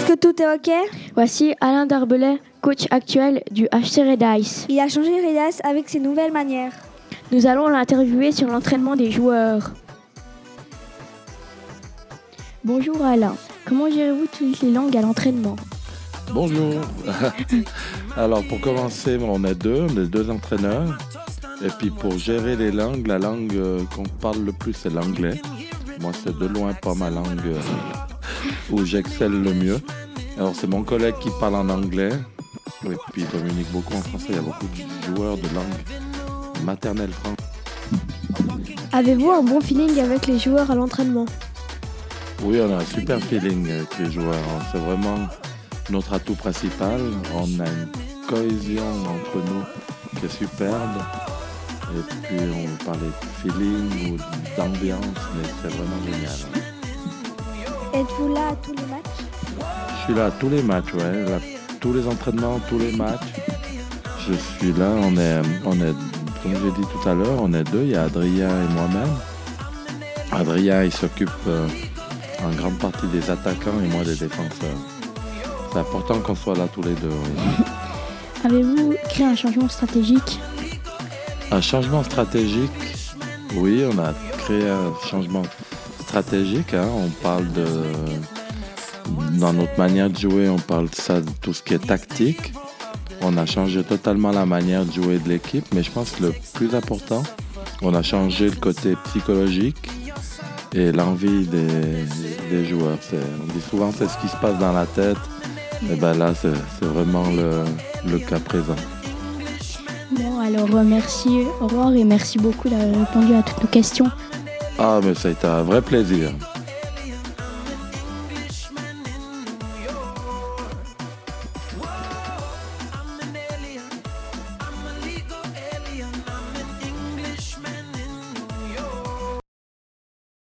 Est-ce que tout est OK? Voici Alain Darbelay, coach actuel du HC Red Ice. Il a changé Red avec ses nouvelles manières. Nous allons l'interviewer sur l'entraînement des joueurs. Bonjour Alain, comment gérez-vous toutes les langues à l'entraînement? Bonjour. Alors pour commencer, on est deux, on est deux entraîneurs. Et puis pour gérer les langues, la langue euh, qu'on parle le plus c'est l'anglais. Moi c'est de loin pas ma langue euh, où j'excelle le mieux. Alors c'est mon collègue qui parle en anglais. Et puis Dominique beaucoup en français. Il y a beaucoup de joueurs de langue maternelle française. Avez-vous un bon feeling avec les joueurs à l'entraînement? Oui, on a un super feeling avec les joueurs. C'est vraiment notre atout principal. On a une cohésion entre nous qui est superbe. Et puis on parlait de feeling ou d'ambiance, mais c'est vraiment génial. Êtes-vous là à tous les matchs Je suis là à tous les matchs, ouais. Là, tous les entraînements, tous les matchs. Je suis là, on est, on est comme j'ai dit tout à l'heure, on est deux, il y a Adrien et moi-même. Adrien, il s'occupe euh, en grande partie des attaquants et moi des défenseurs. C'est important qu'on soit là tous les deux. oui. Avez-vous créé un changement stratégique Un changement stratégique, oui, on a créé un changement stratégique. hein. On parle de. Dans notre manière de jouer, on parle de ça, de tout ce qui est tactique. On a changé totalement la manière de jouer de l'équipe, mais je pense que le plus important, on a changé le côté psychologique et l'envie des, joueurs. On dit souvent c'est ce qui se passe dans la tête. Et ben là, c'est c'est vraiment le, le cas présent. Bon, alors euh, merci Aurore et merci beaucoup d'avoir répondu à toutes nos questions. Ah, mais ça a un vrai plaisir.